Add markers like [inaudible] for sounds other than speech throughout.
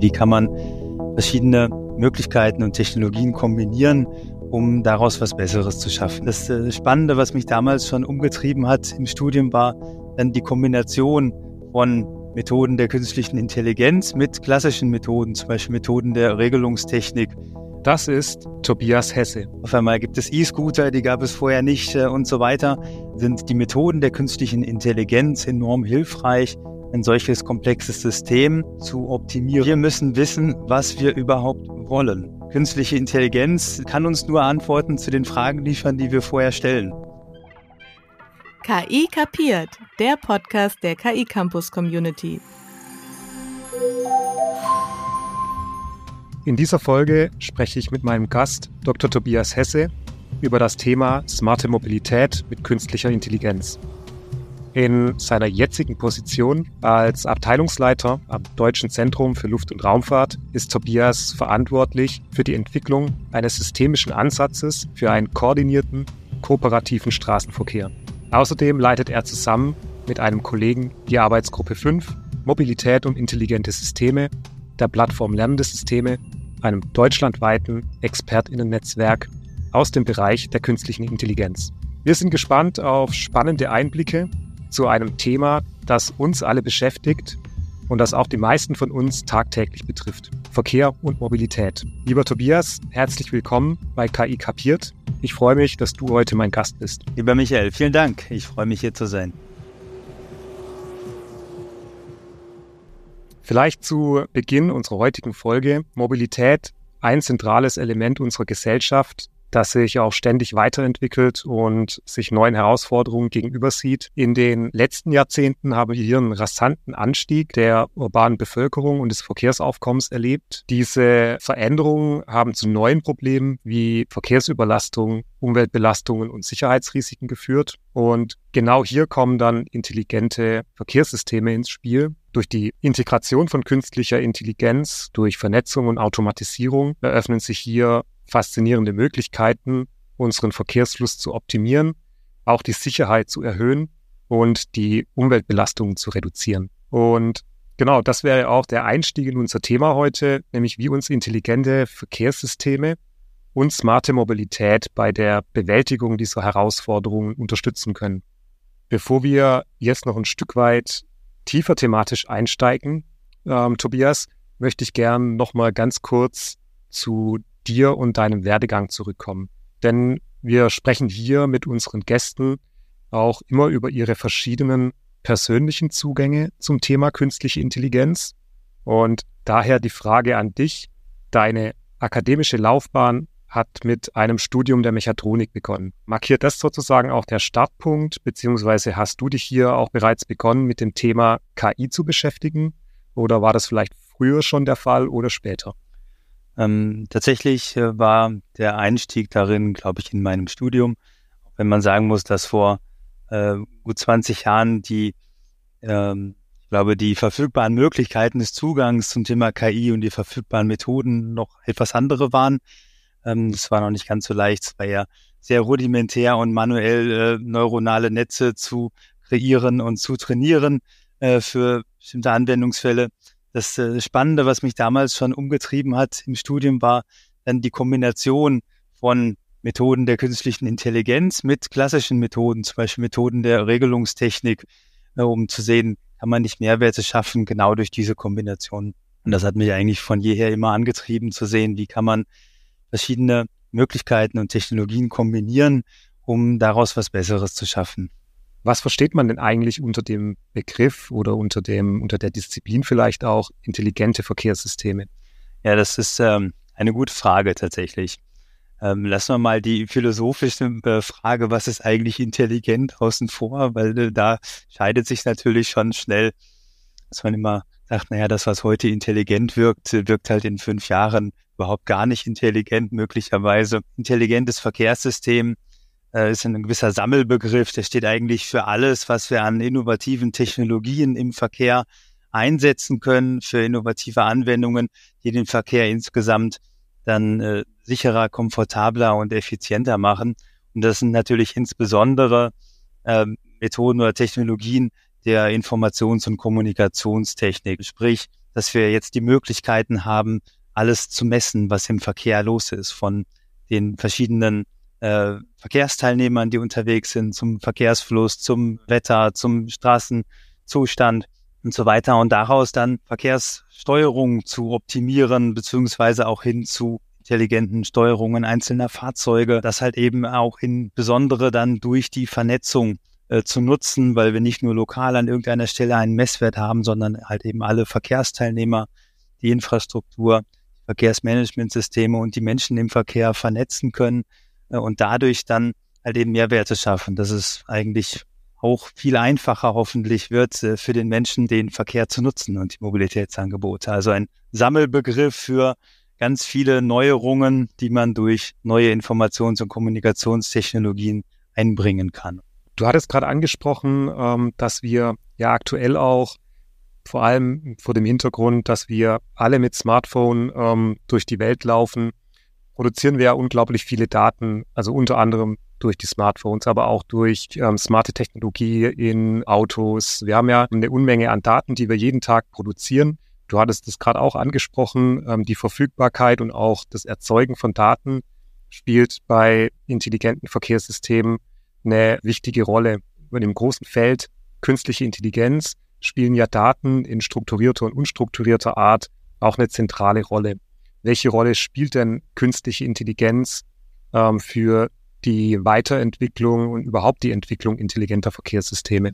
Wie kann man verschiedene Möglichkeiten und Technologien kombinieren, um daraus was Besseres zu schaffen? Das äh, Spannende, was mich damals schon umgetrieben hat im Studium, war dann die Kombination von Methoden der künstlichen Intelligenz mit klassischen Methoden, zum Beispiel Methoden der Regelungstechnik. Das ist Tobias Hesse. Auf einmal gibt es E-Scooter, die gab es vorher nicht äh, und so weiter. Sind die Methoden der künstlichen Intelligenz enorm hilfreich, ein solches komplexes System zu optimieren. Wir müssen wissen, was wir überhaupt wollen. Künstliche Intelligenz kann uns nur Antworten zu den Fragen liefern, die wir vorher stellen. KI kapiert, der Podcast der KI Campus Community. In dieser Folge spreche ich mit meinem Gast Dr. Tobias Hesse über das Thema smarte Mobilität mit künstlicher Intelligenz. In seiner jetzigen Position als Abteilungsleiter am Deutschen Zentrum für Luft- und Raumfahrt ist Tobias verantwortlich für die Entwicklung eines systemischen Ansatzes für einen koordinierten, kooperativen Straßenverkehr. Außerdem leitet er zusammen mit einem Kollegen die Arbeitsgruppe 5 Mobilität und intelligente Systeme der Plattform Lernende Systeme, einem deutschlandweiten Expertinnennetzwerk aus dem Bereich der künstlichen Intelligenz. Wir sind gespannt auf spannende Einblicke zu einem Thema, das uns alle beschäftigt und das auch die meisten von uns tagtäglich betrifft. Verkehr und Mobilität. Lieber Tobias, herzlich willkommen bei KI Kapiert. Ich freue mich, dass du heute mein Gast bist. Lieber Michael, vielen Dank. Ich freue mich hier zu sein. Vielleicht zu Beginn unserer heutigen Folge. Mobilität, ein zentrales Element unserer Gesellschaft, das sich auch ständig weiterentwickelt und sich neuen Herausforderungen gegenüber sieht. In den letzten Jahrzehnten haben wir hier einen rasanten Anstieg der urbanen Bevölkerung und des Verkehrsaufkommens erlebt. Diese Veränderungen haben zu neuen Problemen wie Verkehrsüberlastung, Umweltbelastungen und Sicherheitsrisiken geführt. Und genau hier kommen dann intelligente Verkehrssysteme ins Spiel. Durch die Integration von künstlicher Intelligenz, durch Vernetzung und Automatisierung eröffnen sich hier faszinierende Möglichkeiten, unseren Verkehrsfluss zu optimieren, auch die Sicherheit zu erhöhen und die Umweltbelastungen zu reduzieren. Und genau, das wäre auch der Einstieg in unser Thema heute, nämlich wie uns intelligente Verkehrssysteme und smarte Mobilität bei der Bewältigung dieser Herausforderungen unterstützen können. Bevor wir jetzt noch ein Stück weit tiefer thematisch einsteigen, ähm, Tobias, möchte ich gern nochmal ganz kurz zu dir und deinem Werdegang zurückkommen. Denn wir sprechen hier mit unseren Gästen auch immer über ihre verschiedenen persönlichen Zugänge zum Thema künstliche Intelligenz. Und daher die Frage an dich. Deine akademische Laufbahn hat mit einem Studium der Mechatronik begonnen. Markiert das sozusagen auch der Startpunkt, beziehungsweise hast du dich hier auch bereits begonnen, mit dem Thema KI zu beschäftigen? Oder war das vielleicht früher schon der Fall oder später? Ähm, tatsächlich äh, war der Einstieg darin, glaube ich, in meinem Studium, wenn man sagen muss, dass vor äh, gut 20 Jahren die, ähm, ich glaube, die verfügbaren Möglichkeiten des Zugangs zum Thema KI und die verfügbaren Methoden noch etwas andere waren. Ähm, das war noch nicht ganz so leicht. Es war ja sehr rudimentär und manuell äh, neuronale Netze zu kreieren und zu trainieren äh, für bestimmte Anwendungsfälle. Das äh, Spannende, was mich damals schon umgetrieben hat im Studium, war dann die Kombination von Methoden der künstlichen Intelligenz mit klassischen Methoden, zum Beispiel Methoden der Regelungstechnik, äh, um zu sehen, kann man nicht Mehrwerte schaffen, genau durch diese Kombination. Und das hat mich eigentlich von jeher immer angetrieben, zu sehen, wie kann man verschiedene Möglichkeiten und Technologien kombinieren, um daraus was Besseres zu schaffen. Was versteht man denn eigentlich unter dem Begriff oder unter dem, unter der Disziplin vielleicht auch intelligente Verkehrssysteme? Ja, das ist ähm, eine gute Frage tatsächlich. Ähm, lassen wir mal die philosophische äh, Frage, was ist eigentlich intelligent außen vor, weil äh, da scheidet sich natürlich schon schnell, dass man immer sagt, naja, das, was heute intelligent wirkt, wirkt halt in fünf Jahren überhaupt gar nicht intelligent möglicherweise. Intelligentes Verkehrssystem ist ein gewisser Sammelbegriff, der steht eigentlich für alles, was wir an innovativen Technologien im Verkehr einsetzen können, für innovative Anwendungen, die den Verkehr insgesamt dann äh, sicherer, komfortabler und effizienter machen. Und das sind natürlich insbesondere äh, Methoden oder Technologien, der Informations- und Kommunikationstechnik. Sprich, dass wir jetzt die Möglichkeiten haben, alles zu messen, was im Verkehr los ist, von den verschiedenen äh, Verkehrsteilnehmern, die unterwegs sind, zum Verkehrsfluss, zum Wetter, zum Straßenzustand und so weiter. Und daraus dann Verkehrssteuerung zu optimieren, beziehungsweise auch hin zu intelligenten Steuerungen einzelner Fahrzeuge, das halt eben auch in besondere dann durch die Vernetzung äh, zu nutzen, weil wir nicht nur lokal an irgendeiner Stelle einen Messwert haben, sondern halt eben alle Verkehrsteilnehmer, die Infrastruktur, Verkehrsmanagementsysteme und die Menschen im Verkehr vernetzen können und dadurch dann halt eben Mehrwerte schaffen. Das ist eigentlich auch viel einfacher hoffentlich wird äh, für den Menschen, den Verkehr zu nutzen und die Mobilitätsangebote. Also ein Sammelbegriff für ganz viele Neuerungen, die man durch neue Informations- und Kommunikationstechnologien einbringen kann. Du hattest gerade angesprochen, ähm, dass wir ja aktuell auch vor allem vor dem Hintergrund, dass wir alle mit Smartphone ähm, durch die Welt laufen, produzieren wir ja unglaublich viele Daten, also unter anderem durch die Smartphones, aber auch durch ähm, smarte Technologie in Autos. Wir haben ja eine Unmenge an Daten, die wir jeden Tag produzieren. Du hattest es gerade auch angesprochen, ähm, die Verfügbarkeit und auch das Erzeugen von Daten spielt bei intelligenten Verkehrssystemen eine wichtige Rolle. In dem großen Feld künstliche Intelligenz spielen ja Daten in strukturierter und unstrukturierter Art auch eine zentrale Rolle. Welche Rolle spielt denn künstliche Intelligenz ähm, für die Weiterentwicklung und überhaupt die Entwicklung intelligenter Verkehrssysteme?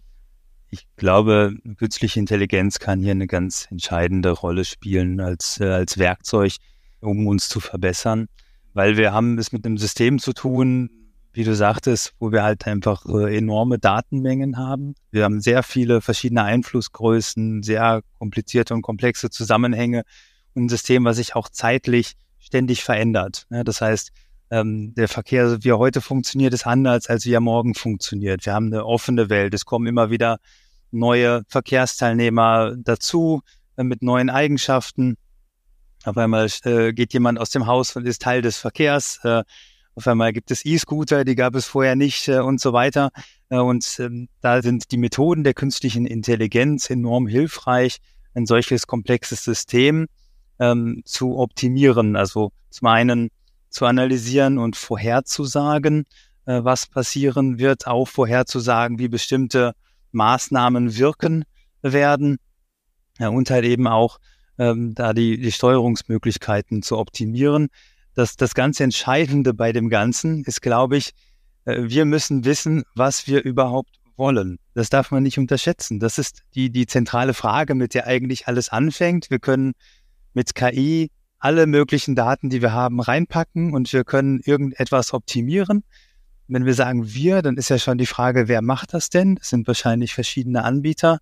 Ich glaube, künstliche Intelligenz kann hier eine ganz entscheidende Rolle spielen als, äh, als Werkzeug, um uns zu verbessern, weil wir haben es mit einem System zu tun, wie du sagtest, wo wir halt einfach äh, enorme Datenmengen haben. Wir haben sehr viele verschiedene Einflussgrößen, sehr komplizierte und komplexe Zusammenhänge ein System, was sich auch zeitlich ständig verändert. Das heißt, ähm, der Verkehr, wie er heute funktioniert, ist anders, als wie er morgen funktioniert. Wir haben eine offene Welt. Es kommen immer wieder neue Verkehrsteilnehmer dazu äh, mit neuen Eigenschaften. Auf einmal äh, geht jemand aus dem Haus und ist Teil des Verkehrs. Äh, auf einmal gibt es E-Scooter, die gab es vorher nicht und so weiter. Und ähm, da sind die Methoden der künstlichen Intelligenz enorm hilfreich, ein solches komplexes System ähm, zu optimieren. Also zum einen zu analysieren und vorherzusagen, äh, was passieren wird, auch vorherzusagen, wie bestimmte Maßnahmen wirken werden ja, und halt eben auch ähm, da die, die Steuerungsmöglichkeiten zu optimieren. Das, das ganz Entscheidende bei dem Ganzen ist, glaube ich, äh, wir müssen wissen, was wir überhaupt wollen. Das darf man nicht unterschätzen. Das ist die, die zentrale Frage, mit der eigentlich alles anfängt. Wir können mit KI alle möglichen Daten, die wir haben, reinpacken und wir können irgendetwas optimieren. Wenn wir sagen wir, dann ist ja schon die Frage, wer macht das denn? Das sind wahrscheinlich verschiedene Anbieter,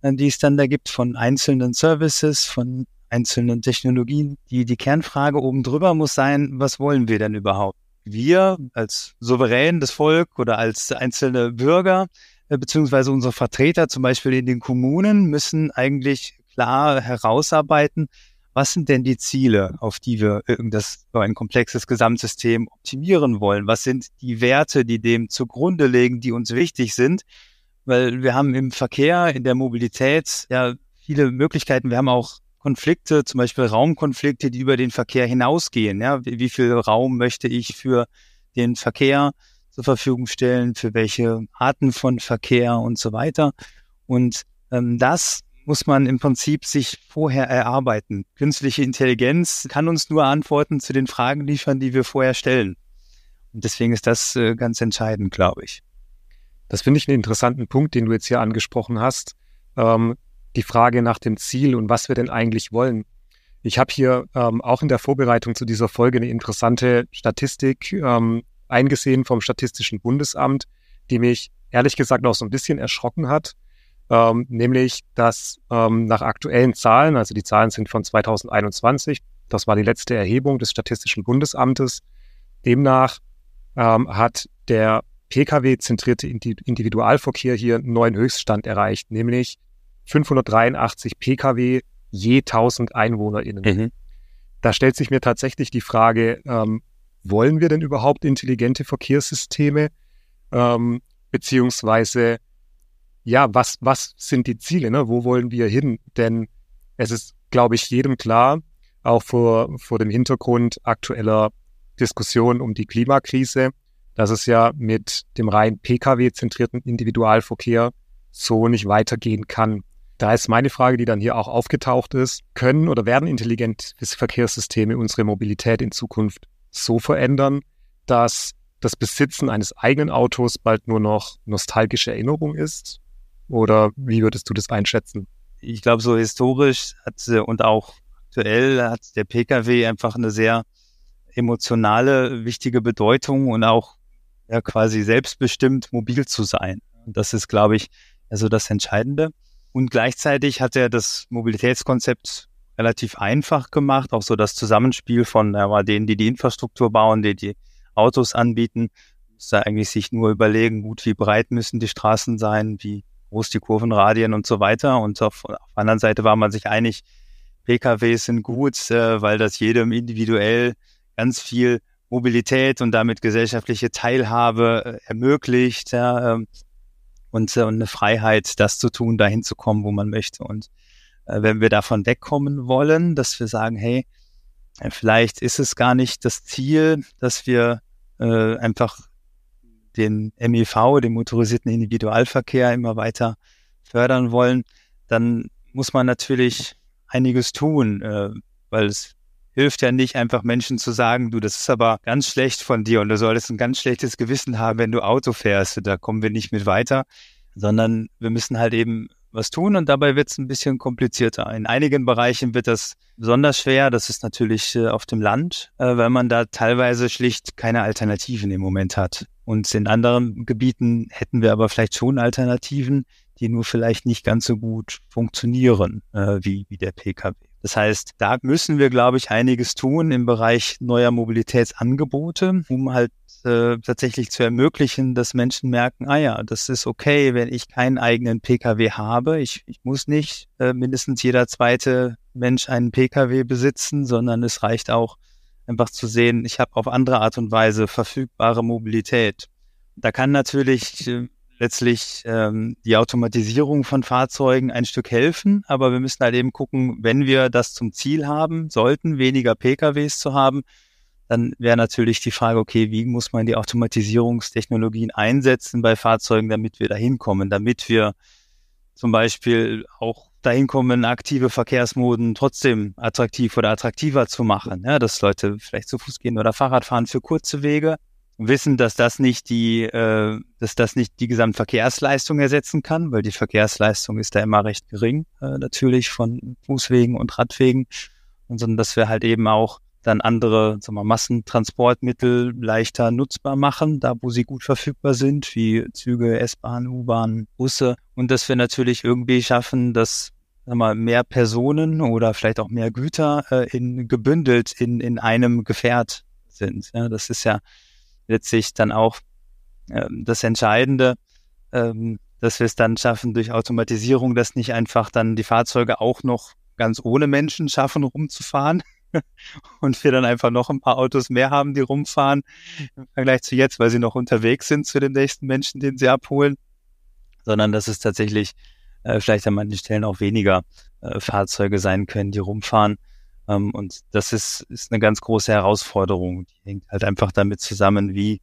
äh, die es dann da gibt, von einzelnen Services, von einzelnen Technologien. Die, die Kernfrage oben drüber muss sein, was wollen wir denn überhaupt? Wir als souverän das Volk oder als einzelne Bürger, äh, beziehungsweise unsere Vertreter zum Beispiel in den Kommunen müssen eigentlich klar herausarbeiten, was sind denn die Ziele, auf die wir irgendwas so ein komplexes Gesamtsystem optimieren wollen? Was sind die Werte, die dem zugrunde liegen, die uns wichtig sind? Weil wir haben im Verkehr, in der Mobilität ja viele Möglichkeiten. Wir haben auch Konflikte, zum Beispiel Raumkonflikte, die über den Verkehr hinausgehen. Ja, wie, wie viel Raum möchte ich für den Verkehr zur Verfügung stellen, für welche Arten von Verkehr und so weiter. Und ähm, das muss man im Prinzip sich vorher erarbeiten. Künstliche Intelligenz kann uns nur Antworten zu den Fragen liefern, die wir vorher stellen. Und deswegen ist das äh, ganz entscheidend, glaube ich. Das finde ich einen interessanten Punkt, den du jetzt hier angesprochen hast. Ähm, die Frage nach dem Ziel und was wir denn eigentlich wollen. Ich habe hier ähm, auch in der Vorbereitung zu dieser Folge eine interessante Statistik ähm, eingesehen vom Statistischen Bundesamt, die mich ehrlich gesagt auch so ein bisschen erschrocken hat ähm, nämlich dass ähm, nach aktuellen Zahlen, also die Zahlen sind von 2021, das war die letzte Erhebung des Statistischen Bundesamtes, demnach ähm, hat der Pkw-zentrierte Individualverkehr hier einen neuen Höchststand erreicht, nämlich 583 Pkw je 1000 EinwohnerInnen. Mhm. Da stellt sich mir tatsächlich die Frage, ähm, wollen wir denn überhaupt intelligente Verkehrssysteme? Ähm, beziehungsweise ja, was, was sind die Ziele? Ne? Wo wollen wir hin? Denn es ist, glaube ich, jedem klar, auch vor, vor dem Hintergrund aktueller Diskussion um die Klimakrise, dass es ja mit dem rein Pkw-zentrierten Individualverkehr so nicht weitergehen kann. Da ist meine Frage, die dann hier auch aufgetaucht ist, können oder werden intelligente Verkehrssysteme unsere Mobilität in Zukunft so verändern, dass das Besitzen eines eigenen Autos bald nur noch nostalgische Erinnerung ist? Oder wie würdest du das einschätzen? Ich glaube, so historisch hat und auch aktuell hat der Pkw einfach eine sehr emotionale, wichtige Bedeutung und auch ja quasi selbstbestimmt mobil zu sein. Das ist, glaube ich, also das Entscheidende. Und gleichzeitig hat er das Mobilitätskonzept relativ einfach gemacht, auch so das Zusammenspiel von ja, denen, die die Infrastruktur bauen, die die Autos anbieten, muss da eigentlich sich nur überlegen, gut, wie breit müssen die Straßen sein, wie groß die Kurvenradien und so weiter. Und auf, auf der anderen Seite war man sich einig, PKWs sind gut, äh, weil das jedem individuell ganz viel Mobilität und damit gesellschaftliche Teilhabe äh, ermöglicht ja, ähm, und, äh, und eine Freiheit, das zu tun, dahin zu kommen, wo man möchte. Und äh, wenn wir davon wegkommen wollen, dass wir sagen, hey, äh, vielleicht ist es gar nicht das Ziel, dass wir äh, einfach den MEV, den motorisierten Individualverkehr, immer weiter fördern wollen, dann muss man natürlich einiges tun, äh, weil es hilft ja nicht einfach Menschen zu sagen, du, das ist aber ganz schlecht von dir und du solltest ein ganz schlechtes Gewissen haben, wenn du Auto fährst, da kommen wir nicht mit weiter, sondern wir müssen halt eben was tun und dabei wird es ein bisschen komplizierter. In einigen Bereichen wird das besonders schwer, das ist natürlich äh, auf dem Land, äh, weil man da teilweise schlicht keine Alternativen im Moment hat. Und in anderen Gebieten hätten wir aber vielleicht schon Alternativen, die nur vielleicht nicht ganz so gut funktionieren äh, wie, wie der Pkw. Das heißt, da müssen wir, glaube ich, einiges tun im Bereich neuer Mobilitätsangebote, um halt äh, tatsächlich zu ermöglichen, dass Menschen merken, ah ja, das ist okay, wenn ich keinen eigenen Pkw habe. Ich, ich muss nicht äh, mindestens jeder zweite Mensch einen Pkw besitzen, sondern es reicht auch einfach zu sehen, ich habe auf andere Art und Weise verfügbare Mobilität. Da kann natürlich äh, letztlich ähm, die Automatisierung von Fahrzeugen ein Stück helfen, aber wir müssen halt eben gucken, wenn wir das zum Ziel haben, sollten weniger PKWs zu haben, dann wäre natürlich die Frage, okay, wie muss man die Automatisierungstechnologien einsetzen bei Fahrzeugen, damit wir dahin kommen, damit wir zum Beispiel auch dahin kommen, aktive Verkehrsmoden trotzdem attraktiv oder attraktiver zu machen, ja, dass Leute vielleicht zu Fuß gehen oder Fahrrad fahren für kurze Wege, wissen, dass das nicht die, äh, dass das nicht die Gesamtverkehrsleistung ersetzen kann, weil die Verkehrsleistung ist da immer recht gering, äh, natürlich von Fußwegen und Radwegen, und sondern dass wir halt eben auch dann andere sagen wir, Massentransportmittel leichter nutzbar machen, da wo sie gut verfügbar sind, wie Züge, S-Bahn, U-Bahn, Busse. Und dass wir natürlich irgendwie schaffen, dass sagen wir, mehr Personen oder vielleicht auch mehr Güter äh, in, gebündelt in, in einem Gefährt sind. Ja, das ist ja letztlich dann auch ähm, das Entscheidende, ähm, dass wir es dann schaffen, durch Automatisierung, dass nicht einfach dann die Fahrzeuge auch noch ganz ohne Menschen schaffen, rumzufahren [laughs] und wir dann einfach noch ein paar Autos mehr haben, die rumfahren im Vergleich zu jetzt, weil sie noch unterwegs sind zu dem nächsten Menschen, den sie abholen, sondern dass es tatsächlich äh, vielleicht an manchen Stellen auch weniger äh, Fahrzeuge sein können, die rumfahren ähm, und das ist, ist eine ganz große Herausforderung. Die hängt halt einfach damit zusammen, wie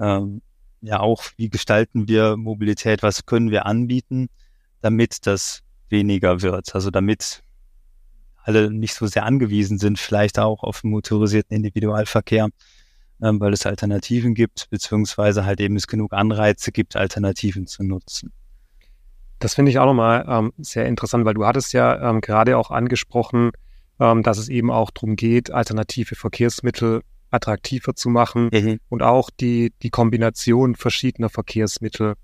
ähm, ja auch, wie gestalten wir Mobilität, was können wir anbieten, damit das weniger wird. Also damit alle nicht so sehr angewiesen sind, vielleicht auch auf motorisierten Individualverkehr, ähm, weil es Alternativen gibt, beziehungsweise halt eben es genug Anreize gibt, Alternativen zu nutzen. Das finde ich auch nochmal ähm, sehr interessant, weil du hattest ja ähm, gerade auch angesprochen, ähm, dass es eben auch darum geht, alternative Verkehrsmittel attraktiver zu machen mhm. und auch die, die Kombination verschiedener Verkehrsmittel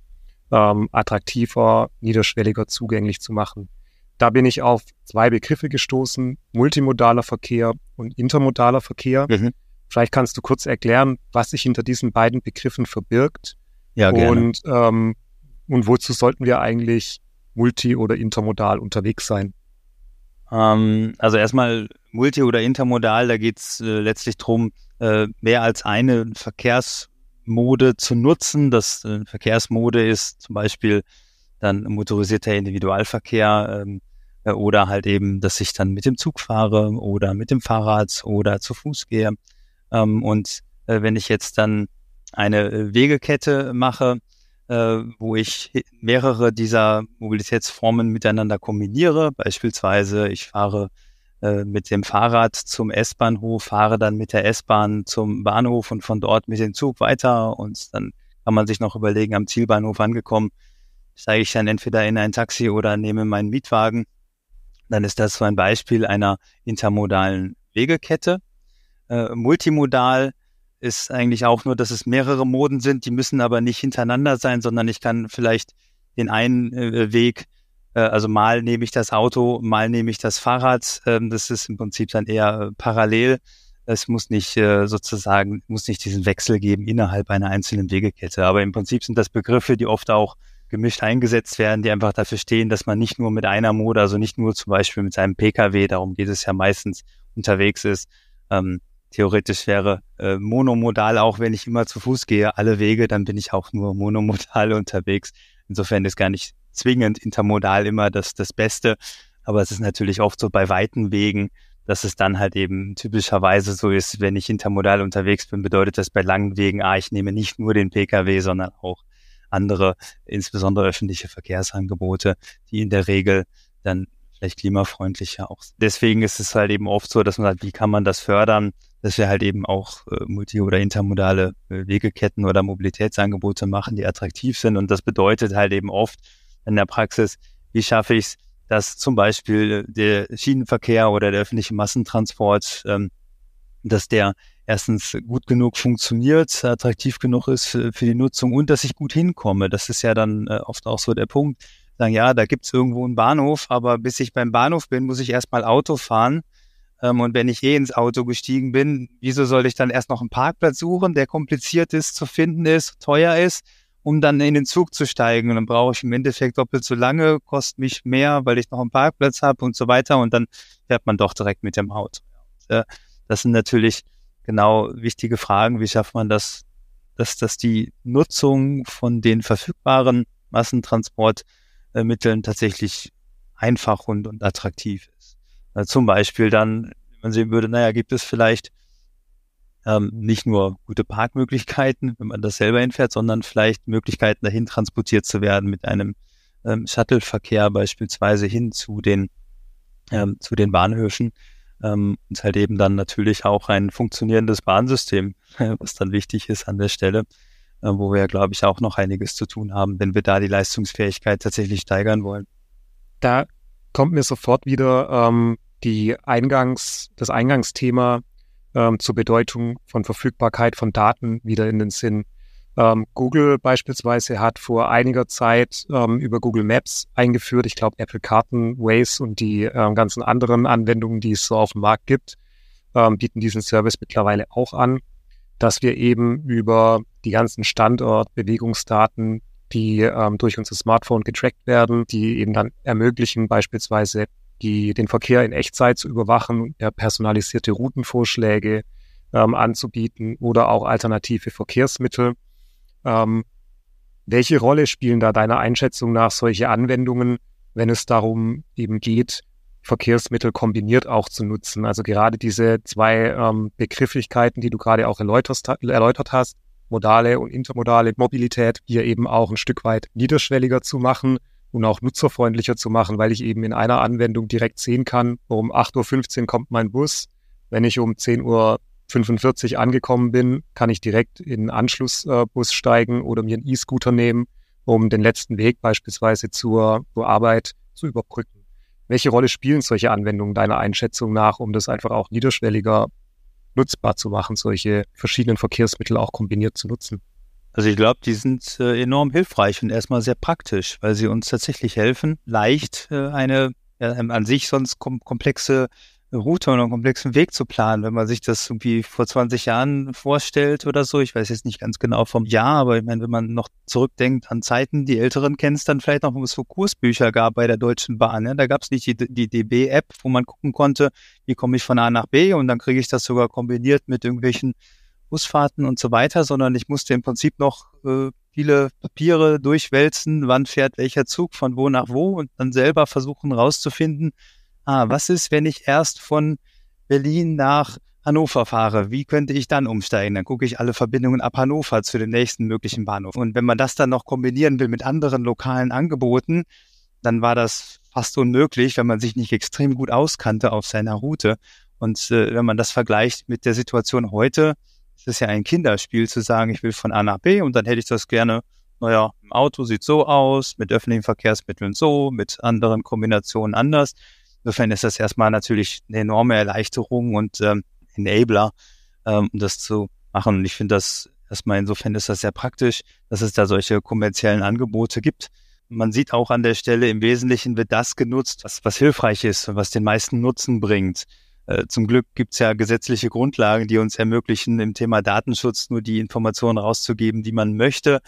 ähm, attraktiver, niederschwelliger zugänglich zu machen. Da bin ich auf zwei Begriffe gestoßen, multimodaler Verkehr und intermodaler Verkehr. Mhm. Vielleicht kannst du kurz erklären, was sich hinter diesen beiden Begriffen verbirgt. Ja. Und, ähm, und wozu sollten wir eigentlich multi- oder intermodal unterwegs sein? Ähm, also erstmal multi- oder intermodal, da geht's äh, letztlich drum, äh, mehr als eine Verkehrsmode zu nutzen. Das äh, Verkehrsmode ist zum Beispiel dann motorisierter Individualverkehr ähm, äh, oder halt eben, dass ich dann mit dem Zug fahre oder mit dem Fahrrad oder zu Fuß gehe. Ähm, und äh, wenn ich jetzt dann eine äh, Wegekette mache, äh, wo ich mehrere dieser Mobilitätsformen miteinander kombiniere, beispielsweise ich fahre äh, mit dem Fahrrad zum S-Bahnhof, fahre dann mit der S-Bahn zum Bahnhof und von dort mit dem Zug weiter und dann kann man sich noch überlegen, am Zielbahnhof angekommen, steige ich dann entweder in ein Taxi oder nehme meinen Mietwagen. Dann ist das so ein Beispiel einer intermodalen Wegekette. Äh, multimodal ist eigentlich auch nur, dass es mehrere Moden sind, die müssen aber nicht hintereinander sein, sondern ich kann vielleicht den einen äh, Weg äh, also mal nehme ich das Auto, mal nehme ich das Fahrrad. Ähm, das ist im Prinzip dann eher äh, parallel. Es muss nicht äh, sozusagen, muss nicht diesen Wechsel geben innerhalb einer einzelnen Wegekette. Aber im Prinzip sind das Begriffe, die oft auch gemischt eingesetzt werden, die einfach dafür stehen, dass man nicht nur mit einer Mode, also nicht nur zum Beispiel mit seinem Pkw, darum geht es ja meistens, unterwegs ist. Ähm, theoretisch wäre äh, monomodal auch, wenn ich immer zu Fuß gehe, alle Wege, dann bin ich auch nur [laughs] monomodal unterwegs. Insofern ist gar nicht zwingend intermodal immer das, das Beste. Aber es ist natürlich oft so bei weiten Wegen, dass es dann halt eben typischerweise so ist, wenn ich intermodal unterwegs bin, bedeutet das bei langen Wegen, ah, ich nehme nicht nur den Pkw, sondern auch andere, insbesondere öffentliche Verkehrsangebote, die in der Regel dann vielleicht klimafreundlicher auch. Deswegen ist es halt eben oft so, dass man sagt, wie kann man das fördern, dass wir halt eben auch äh, multi- oder intermodale äh, Wegeketten oder Mobilitätsangebote machen, die attraktiv sind. Und das bedeutet halt eben oft, in der Praxis, wie schaffe ich es, dass zum Beispiel der Schienenverkehr oder der öffentliche Massentransport, ähm, dass der erstens gut genug funktioniert, attraktiv genug ist für, für, die Nutzung und dass ich gut hinkomme. Das ist ja dann äh, oft auch so der Punkt. Sagen, ja, da gibt's irgendwo einen Bahnhof, aber bis ich beim Bahnhof bin, muss ich erstmal Auto fahren. Ähm, und wenn ich eh ins Auto gestiegen bin, wieso soll ich dann erst noch einen Parkplatz suchen, der kompliziert ist, zu finden ist, teuer ist? um dann in den Zug zu steigen. Und dann brauche ich im Endeffekt doppelt so lange, kostet mich mehr, weil ich noch einen Parkplatz habe und so weiter. Und dann fährt man doch direkt mit dem Auto. Äh, das sind natürlich genau wichtige Fragen. Wie schafft man das, dass, dass die Nutzung von den verfügbaren Massentransportmitteln tatsächlich einfach und, und attraktiv ist? Zum Beispiel dann, wenn man sehen würde, naja, gibt es vielleicht ähm, nicht nur gute Parkmöglichkeiten, wenn man das selber hinfährt, sondern vielleicht Möglichkeiten dahin transportiert zu werden mit einem ähm, Shuttle-Verkehr beispielsweise hin zu den ähm, zu den Bahnhöfen ähm, und halt eben dann natürlich auch ein funktionierendes Bahnsystem, [laughs] was dann wichtig ist an der Stelle, äh, wo wir, glaube ich, auch noch einiges zu tun haben, wenn wir da die Leistungsfähigkeit tatsächlich steigern wollen. Da kommt mir sofort wieder ähm, die Eingangs, das Eingangsthema ähm, zur Bedeutung von Verfügbarkeit von Daten wieder in den Sinn. Ähm, Google beispielsweise hat vor einiger Zeit ähm, über Google Maps eingeführt, ich glaube Apple Karten, Waze und die ähm, ganzen anderen Anwendungen, die es so auf dem Markt gibt, ähm, bieten diesen Service mittlerweile auch an, dass wir eben über die ganzen Standort, Bewegungsdaten, die ähm, durch unser Smartphone getrackt werden, die eben dann ermöglichen, beispielsweise die, den Verkehr in Echtzeit zu überwachen, personalisierte Routenvorschläge ähm, anzubieten oder auch alternative Verkehrsmittel. Ähm, welche Rolle spielen da deiner Einschätzung nach solche Anwendungen, wenn es darum eben geht, Verkehrsmittel kombiniert auch zu nutzen? Also gerade diese zwei ähm, Begrifflichkeiten, die du gerade auch erläutert hast, modale und intermodale Mobilität, hier eben auch ein Stück weit niederschwelliger zu machen und auch nutzerfreundlicher zu machen, weil ich eben in einer Anwendung direkt sehen kann, um 8.15 Uhr kommt mein Bus. Wenn ich um 10.45 Uhr angekommen bin, kann ich direkt in einen Anschlussbus steigen oder mir einen E-Scooter nehmen, um den letzten Weg beispielsweise zur, zur Arbeit zu überbrücken. Welche Rolle spielen solche Anwendungen deiner Einschätzung nach, um das einfach auch niederschwelliger nutzbar zu machen, solche verschiedenen Verkehrsmittel auch kombiniert zu nutzen? Also ich glaube, die sind äh, enorm hilfreich und erstmal sehr praktisch, weil sie uns tatsächlich helfen, leicht äh, eine ja, an sich sonst kom komplexe Route und einen komplexen Weg zu planen. Wenn man sich das irgendwie vor 20 Jahren vorstellt oder so, ich weiß jetzt nicht ganz genau vom Jahr, aber ich meine, wenn man noch zurückdenkt an Zeiten, die Älteren kennen es dann vielleicht noch, wo es so Kursbücher gab bei der Deutschen Bahn. Ja? Da gab es nicht die, die DB-App, wo man gucken konnte, wie komme ich von A nach B und dann kriege ich das sogar kombiniert mit irgendwelchen Busfahrten und so weiter, sondern ich musste im Prinzip noch äh, viele Papiere durchwälzen, wann fährt welcher Zug von wo nach wo und dann selber versuchen rauszufinden, ah, was ist, wenn ich erst von Berlin nach Hannover fahre, wie könnte ich dann umsteigen? Dann gucke ich alle Verbindungen ab Hannover zu dem nächsten möglichen Bahnhof. Und wenn man das dann noch kombinieren will mit anderen lokalen Angeboten, dann war das fast unmöglich, wenn man sich nicht extrem gut auskannte auf seiner Route. Und äh, wenn man das vergleicht mit der Situation heute, ist es ja ein Kinderspiel zu sagen, ich will von A nach B und dann hätte ich das gerne, naja, im Auto sieht so aus, mit öffentlichen Verkehrsmitteln so, mit anderen Kombinationen anders. Insofern ist das erstmal natürlich eine enorme Erleichterung und ähm, Enabler, ähm, um das zu machen. Und ich finde das erstmal insofern ist das sehr praktisch, dass es da solche kommerziellen Angebote gibt. Man sieht auch an der Stelle, im Wesentlichen wird das genutzt, was, was hilfreich ist und was den meisten Nutzen bringt. Äh, zum Glück gibt es ja gesetzliche Grundlagen, die uns ermöglichen, im Thema Datenschutz nur die Informationen rauszugeben, die man möchte.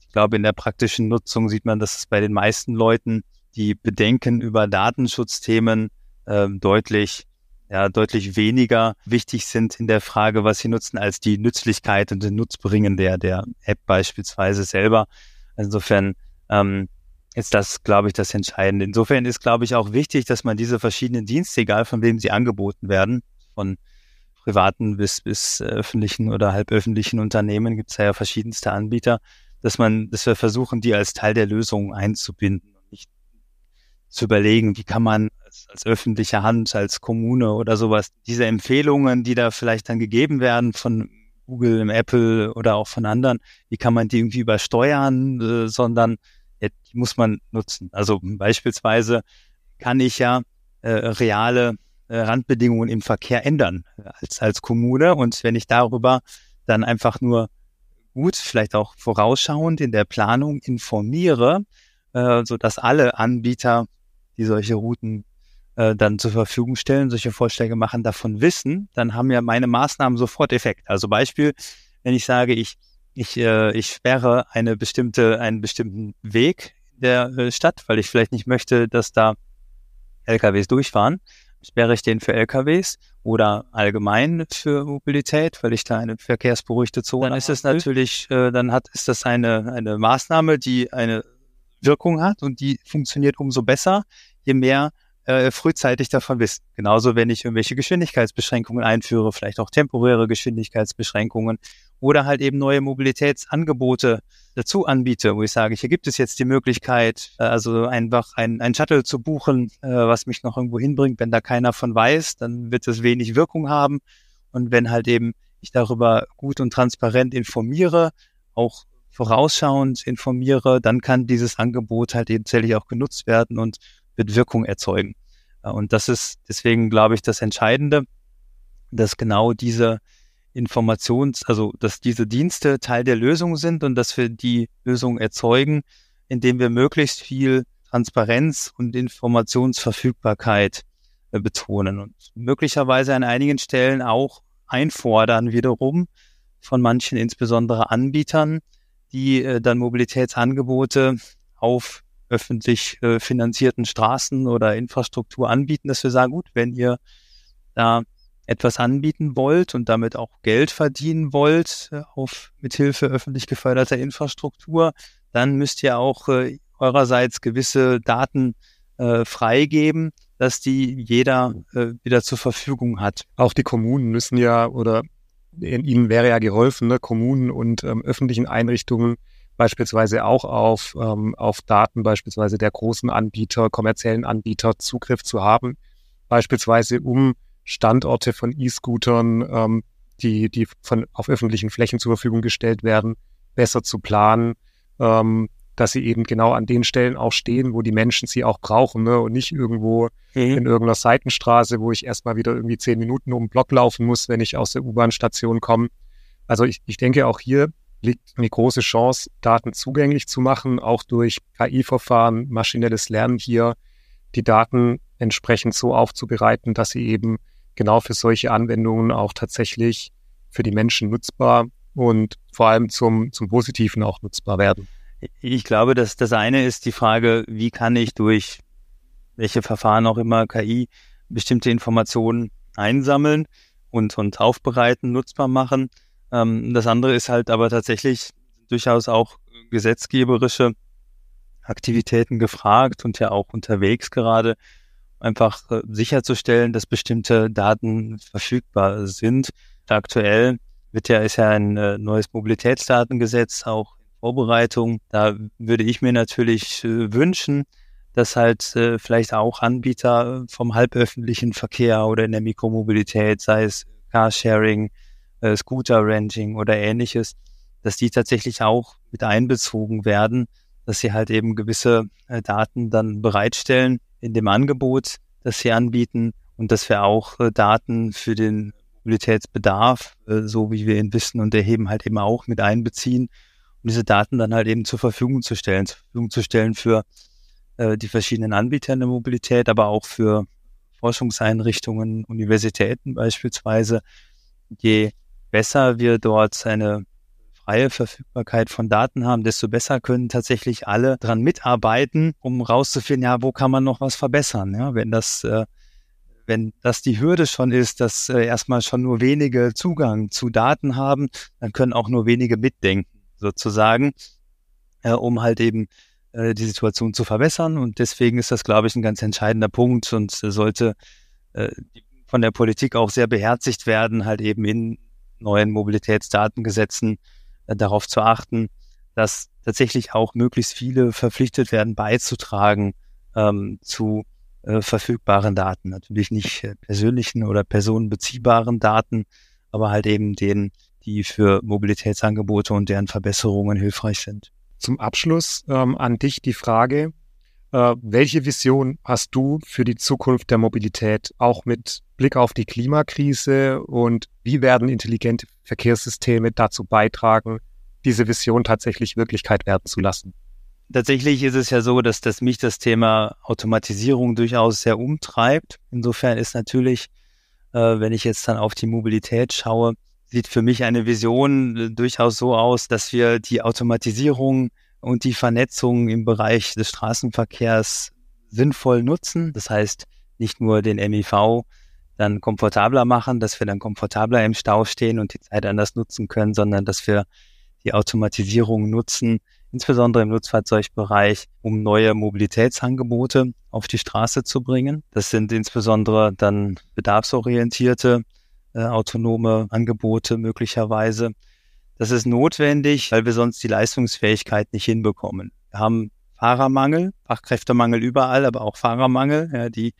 Ich glaube, in der praktischen Nutzung sieht man, dass es bei den meisten Leuten die Bedenken über Datenschutzthemen äh, deutlich ja, deutlich weniger wichtig sind in der Frage, was sie nutzen, als die Nützlichkeit und den Nutzbringen der, der App beispielsweise selber. Insofern ähm, ist das, glaube ich, das Entscheidende. Insofern ist, glaube ich, auch wichtig, dass man diese verschiedenen Dienste, egal von wem sie angeboten werden, von privaten bis, bis öffentlichen oder halböffentlichen Unternehmen, gibt es ja verschiedenste Anbieter, dass man, dass wir versuchen, die als Teil der Lösung einzubinden zu überlegen, wie kann man als, als öffentliche Hand, als Kommune oder sowas, diese Empfehlungen, die da vielleicht dann gegeben werden von Google, Apple oder auch von anderen, wie kann man die irgendwie übersteuern, äh, sondern ja, die muss man nutzen. Also beispielsweise kann ich ja äh, reale äh, Randbedingungen im Verkehr ändern als, als Kommune. Und wenn ich darüber dann einfach nur gut, vielleicht auch vorausschauend in der Planung informiere, äh, so dass alle Anbieter, die solche Routen äh, dann zur Verfügung stellen, solche Vorschläge machen, davon wissen, dann haben ja meine Maßnahmen sofort Effekt. Also Beispiel, wenn ich sage, ich, ich, äh, ich sperre eine bestimmte, einen bestimmten Weg der äh, Stadt, weil ich vielleicht nicht möchte, dass da LKWs durchfahren, sperre ich den für LKWs oder allgemein für Mobilität, weil ich da eine verkehrsberuhigte Zone. Dann ist es natürlich, äh, dann hat, ist das eine, eine Maßnahme, die eine Wirkung hat und die funktioniert umso besser, je mehr äh, frühzeitig davon wissen. Genauso, wenn ich irgendwelche Geschwindigkeitsbeschränkungen einführe, vielleicht auch temporäre Geschwindigkeitsbeschränkungen oder halt eben neue Mobilitätsangebote dazu anbiete, wo ich sage, hier gibt es jetzt die Möglichkeit, äh, also einfach ein, ein Shuttle zu buchen, äh, was mich noch irgendwo hinbringt. Wenn da keiner von weiß, dann wird es wenig Wirkung haben. Und wenn halt eben ich darüber gut und transparent informiere, auch vorausschauend informiere, dann kann dieses Angebot halt eben tatsächlich auch genutzt werden und wird Wirkung erzeugen. Und das ist deswegen, glaube ich, das Entscheidende, dass genau diese Informations, also dass diese Dienste Teil der Lösung sind und dass wir die Lösung erzeugen, indem wir möglichst viel Transparenz und Informationsverfügbarkeit äh, betonen und möglicherweise an einigen Stellen auch einfordern wiederum von manchen, insbesondere Anbietern, die äh, dann Mobilitätsangebote auf öffentlich äh, finanzierten Straßen oder Infrastruktur anbieten, dass wir sagen, gut, wenn ihr da etwas anbieten wollt und damit auch Geld verdienen wollt äh, auf mithilfe öffentlich geförderter Infrastruktur, dann müsst ihr auch äh, eurerseits gewisse Daten äh, freigeben, dass die jeder äh, wieder zur Verfügung hat. Auch die Kommunen müssen ja oder ihnen wäre ja geholfen, ne, Kommunen und ähm, öffentlichen Einrichtungen beispielsweise auch auf, ähm, auf Daten beispielsweise der großen Anbieter, kommerziellen Anbieter Zugriff zu haben, beispielsweise um Standorte von E-Scootern, ähm, die, die von, auf öffentlichen Flächen zur Verfügung gestellt werden, besser zu planen, ähm, dass sie eben genau an den Stellen auch stehen, wo die Menschen sie auch brauchen ne? und nicht irgendwo mhm. in irgendeiner Seitenstraße, wo ich erstmal wieder irgendwie zehn Minuten um den Block laufen muss, wenn ich aus der U-Bahn-Station komme. Also ich, ich denke auch hier liegt eine große Chance, Daten zugänglich zu machen, auch durch KI-Verfahren, maschinelles Lernen hier, die Daten entsprechend so aufzubereiten, dass sie eben genau für solche Anwendungen auch tatsächlich für die Menschen nutzbar und vor allem zum, zum Positiven auch nutzbar werden. Ich glaube, dass das eine ist die Frage, wie kann ich durch welche Verfahren auch immer KI bestimmte Informationen einsammeln und, und aufbereiten, nutzbar machen. Ähm, das andere ist halt aber tatsächlich durchaus auch gesetzgeberische Aktivitäten gefragt und ja auch unterwegs gerade, einfach äh, sicherzustellen, dass bestimmte Daten verfügbar sind. Aktuell wird ja, ist ja ein äh, neues Mobilitätsdatengesetz auch Vorbereitung. Da würde ich mir natürlich äh, wünschen, dass halt äh, vielleicht auch Anbieter vom halböffentlichen Verkehr oder in der Mikromobilität, sei es Carsharing, äh, Scooter-Renting oder ähnliches, dass die tatsächlich auch mit einbezogen werden, dass sie halt eben gewisse äh, Daten dann bereitstellen in dem Angebot, das sie anbieten und dass wir auch äh, Daten für den Mobilitätsbedarf, äh, so wie wir ihn wissen und erheben, halt eben auch mit einbeziehen und diese Daten dann halt eben zur Verfügung zu stellen, zur Verfügung zu stellen für äh, die verschiedenen Anbieter in der Mobilität, aber auch für Forschungseinrichtungen, Universitäten beispielsweise. Je besser wir dort eine freie Verfügbarkeit von Daten haben, desto besser können tatsächlich alle dran mitarbeiten, um rauszufinden, ja, wo kann man noch was verbessern. Ja, wenn das, äh, wenn das die Hürde schon ist, dass äh, erstmal schon nur wenige Zugang zu Daten haben, dann können auch nur wenige mitdenken, sozusagen, äh, um halt eben äh, die Situation zu verbessern. Und deswegen ist das, glaube ich, ein ganz entscheidender Punkt und sollte äh, von der Politik auch sehr beherzigt werden, halt eben in neuen Mobilitätsdatengesetzen äh, darauf zu achten, dass tatsächlich auch möglichst viele verpflichtet werden, beizutragen ähm, zu äh, verfügbaren Daten. Natürlich nicht äh, persönlichen oder personenbeziehbaren Daten, aber halt eben denen, die für Mobilitätsangebote und deren Verbesserungen hilfreich sind. Zum Abschluss ähm, an dich die Frage, äh, welche Vision hast du für die Zukunft der Mobilität, auch mit Blick auf die Klimakrise und wie werden intelligente Verkehrssysteme dazu beitragen, diese Vision tatsächlich Wirklichkeit werden zu lassen? Tatsächlich ist es ja so, dass, dass mich das Thema Automatisierung durchaus sehr umtreibt. Insofern ist natürlich, äh, wenn ich jetzt dann auf die Mobilität schaue, sieht für mich eine Vision äh, durchaus so aus, dass wir die Automatisierung und die Vernetzung im Bereich des Straßenverkehrs sinnvoll nutzen. Das heißt, nicht nur den MIV dann komfortabler machen, dass wir dann komfortabler im Stau stehen und die Zeit anders nutzen können, sondern dass wir die Automatisierung nutzen, insbesondere im Nutzfahrzeugbereich, um neue Mobilitätsangebote auf die Straße zu bringen. Das sind insbesondere dann bedarfsorientierte äh, autonome Angebote möglicherweise. Das ist notwendig, weil wir sonst die Leistungsfähigkeit nicht hinbekommen. Wir haben Fahrermangel, Fachkräftemangel überall, aber auch Fahrermangel. Ja, die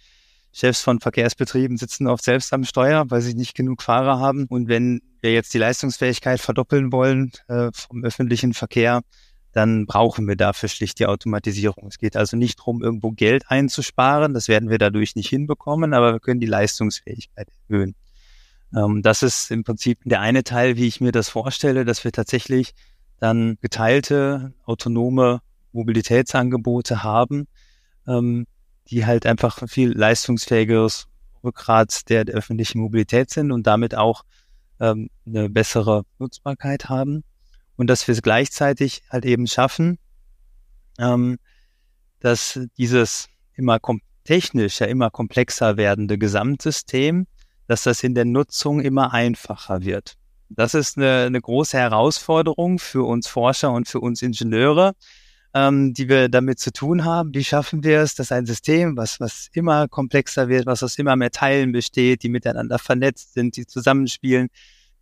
Chefs von Verkehrsbetrieben sitzen oft selbst am Steuer, weil sie nicht genug Fahrer haben. Und wenn wir jetzt die Leistungsfähigkeit verdoppeln wollen äh, vom öffentlichen Verkehr, dann brauchen wir dafür schlicht die Automatisierung. Es geht also nicht darum, irgendwo Geld einzusparen. Das werden wir dadurch nicht hinbekommen, aber wir können die Leistungsfähigkeit erhöhen. Ähm, das ist im Prinzip der eine Teil, wie ich mir das vorstelle, dass wir tatsächlich dann geteilte, autonome Mobilitätsangebote haben, ähm, die halt einfach viel leistungsfähigeres Rückgrat der, der öffentlichen Mobilität sind und damit auch ähm, eine bessere Nutzbarkeit haben. Und dass wir es gleichzeitig halt eben schaffen, dass dieses immer technisch ja immer komplexer werdende Gesamtsystem dass das in der Nutzung immer einfacher wird. Das ist eine, eine große Herausforderung für uns Forscher und für uns Ingenieure, ähm, die wir damit zu tun haben. Wie schaffen wir es, dass ein System, was, was immer komplexer wird, was aus immer mehr Teilen besteht, die miteinander vernetzt sind, die zusammenspielen,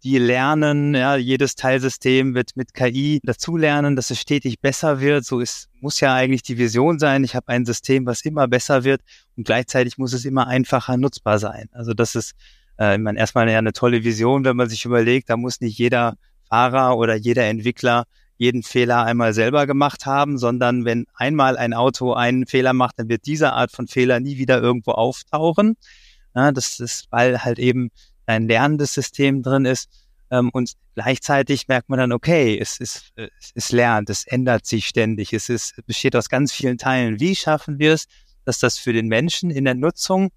die lernen, ja, jedes Teilsystem wird mit KI dazulernen, dass es stetig besser wird. So ist, muss ja eigentlich die Vision sein. Ich habe ein System, was immer besser wird und gleichzeitig muss es immer einfacher nutzbar sein. Also das ist, äh, ich meine, erstmal ja eine tolle Vision, wenn man sich überlegt, da muss nicht jeder Fahrer oder jeder Entwickler jeden Fehler einmal selber gemacht haben, sondern wenn einmal ein Auto einen Fehler macht, dann wird diese Art von Fehler nie wieder irgendwo auftauchen. Ja, das ist, weil halt eben ein lernendes System drin ist. Ähm, und gleichzeitig merkt man dann, okay, es ist, es ist lernt, es ändert sich ständig, es ist, es besteht aus ganz vielen Teilen. Wie schaffen wir es, dass das für den Menschen in der Nutzung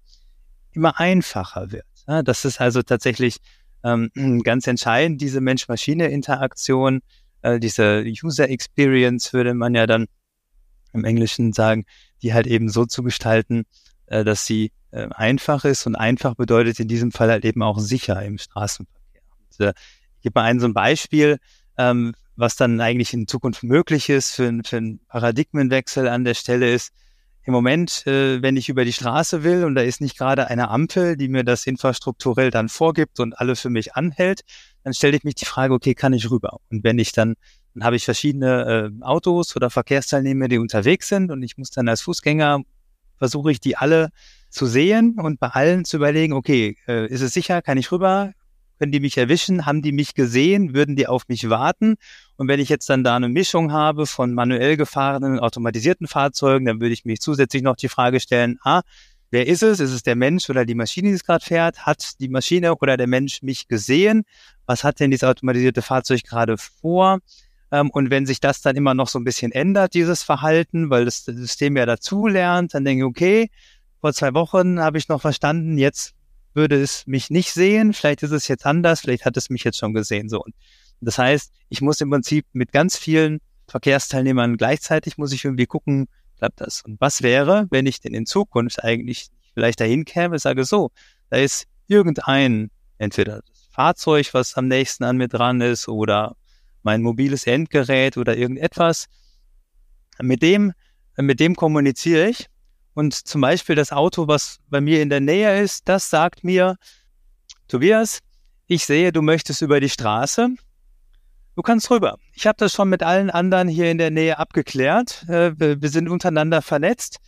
immer einfacher wird? Ja, das ist also tatsächlich ähm, [clears throat] ganz entscheidend, diese Mensch-Maschine-Interaktion, äh, diese User Experience würde man ja dann im Englischen sagen, die halt eben so zu gestalten, äh, dass sie äh, einfach ist. Und einfach bedeutet in diesem Fall halt eben auch sicher im Straßenverkehr. Und, äh, ich gebe mal ein so ein Beispiel. Ähm, was dann eigentlich in Zukunft möglich ist für, für einen Paradigmenwechsel an der Stelle ist, im Moment, äh, wenn ich über die Straße will und da ist nicht gerade eine Ampel, die mir das infrastrukturell dann vorgibt und alle für mich anhält, dann stelle ich mich die Frage, okay, kann ich rüber? Und wenn ich dann, dann habe ich verschiedene äh, Autos oder Verkehrsteilnehmer, die unterwegs sind und ich muss dann als Fußgänger, versuche ich die alle zu sehen und bei allen zu überlegen, okay, äh, ist es sicher, kann ich rüber? Können die mich erwischen? Haben die mich gesehen? Würden die auf mich warten? Und wenn ich jetzt dann da eine Mischung habe von manuell gefahrenen, automatisierten Fahrzeugen, dann würde ich mich zusätzlich noch die Frage stellen, ah, wer ist es? Ist es der Mensch oder die Maschine, die es gerade fährt? Hat die Maschine oder der Mensch mich gesehen? Was hat denn dieses automatisierte Fahrzeug gerade vor? Ähm, und wenn sich das dann immer noch so ein bisschen ändert, dieses Verhalten, weil das System ja dazu lernt, dann denke ich, okay, vor zwei Wochen habe ich noch verstanden, jetzt würde es mich nicht sehen, vielleicht ist es jetzt anders, vielleicht hat es mich jetzt schon gesehen. So. Und das heißt, ich muss im Prinzip mit ganz vielen Verkehrsteilnehmern gleichzeitig muss ich irgendwie gucken, klappt das? Und was wäre, wenn ich denn in Zukunft eigentlich vielleicht dahin käme, sage so, da ist irgendein, entweder das Fahrzeug, was am nächsten an mir dran ist oder mein mobiles Endgerät oder irgendetwas, mit dem, mit dem kommuniziere ich. Und zum Beispiel das Auto, was bei mir in der Nähe ist, das sagt mir, Tobias, ich sehe, du möchtest über die Straße. Du kannst rüber. Ich habe das schon mit allen anderen hier in der Nähe abgeklärt. Äh, wir, sind untereinander vernetzt.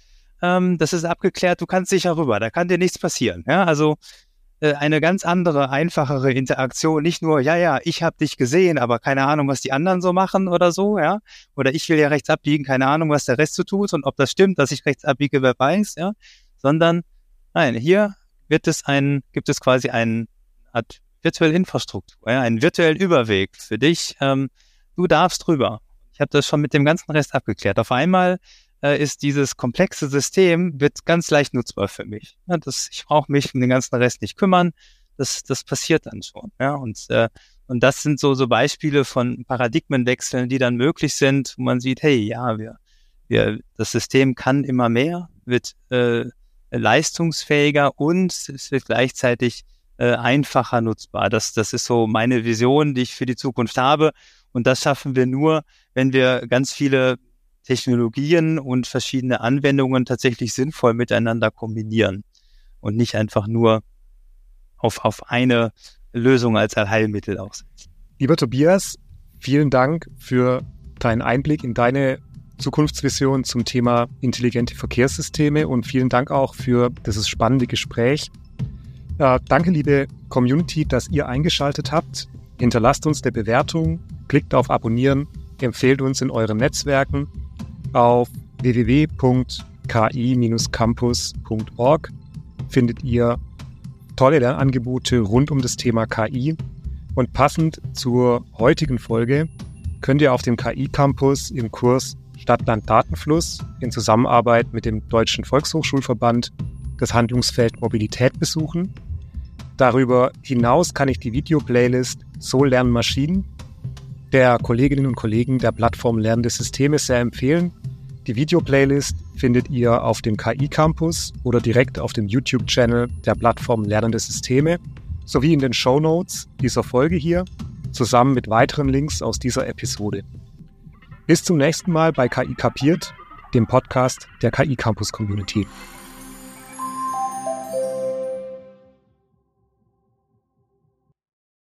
Ähm, das ist abgeklärt. Du kannst sicher rüber. Da kann dir nichts passieren. Ja, also eine ganz andere, einfachere Interaktion. Nicht nur, ja, ja, ich habe dich gesehen, aber keine Ahnung, was die anderen so machen oder so. Ja, oder ich will ja rechts abbiegen, keine Ahnung, was der Rest so tut und ob das stimmt, dass ich rechts abbiege, wer weiß. Ja, sondern nein, hier wird es ein, gibt es quasi einen Art virtuelle Infrastruktur, ja, einen virtuellen Überweg für dich. Ähm, du darfst drüber. Ich habe das schon mit dem ganzen Rest abgeklärt. Auf einmal äh, ist dieses komplexe System wird ganz leicht nutzbar für mich. Ja, das, ich brauche mich um den ganzen Rest nicht kümmern. Das, das passiert dann schon. Ja, und äh, und das sind so so Beispiele von Paradigmenwechseln, die dann möglich sind, wo man sieht, hey, ja, wir, wir, das System kann immer mehr, wird äh, leistungsfähiger und es wird gleichzeitig äh, einfacher nutzbar. Das, das ist so meine Vision, die ich für die Zukunft habe. Und das schaffen wir nur, wenn wir ganz viele Technologien und verschiedene Anwendungen tatsächlich sinnvoll miteinander kombinieren und nicht einfach nur auf, auf eine Lösung als Allheilmittel aussetzen. Lieber Tobias, vielen Dank für deinen Einblick in deine Zukunftsvision zum Thema intelligente Verkehrssysteme und vielen Dank auch für dieses spannende Gespräch. Äh, danke, liebe Community, dass ihr eingeschaltet habt. Hinterlasst uns eine Bewertung, klickt auf Abonnieren, empfehlt uns in euren Netzwerken. Auf www.ki-campus.org findet ihr tolle Lernangebote rund um das Thema KI. Und passend zur heutigen Folge könnt ihr auf dem KI-Campus im Kurs Stadtland Datenfluss in Zusammenarbeit mit dem Deutschen Volkshochschulverband das Handlungsfeld Mobilität besuchen. Darüber hinaus kann ich die Video-Playlist So lernen Maschinen der Kolleginnen und Kollegen der Plattform Lernende Systeme sehr empfehlen. Die Video-Playlist findet ihr auf dem KI-Campus oder direkt auf dem YouTube-Channel der Plattform Lernende Systeme sowie in den Show Notes dieser Folge hier, zusammen mit weiteren Links aus dieser Episode. Bis zum nächsten Mal bei KI Kapiert, dem Podcast der KI Campus Community.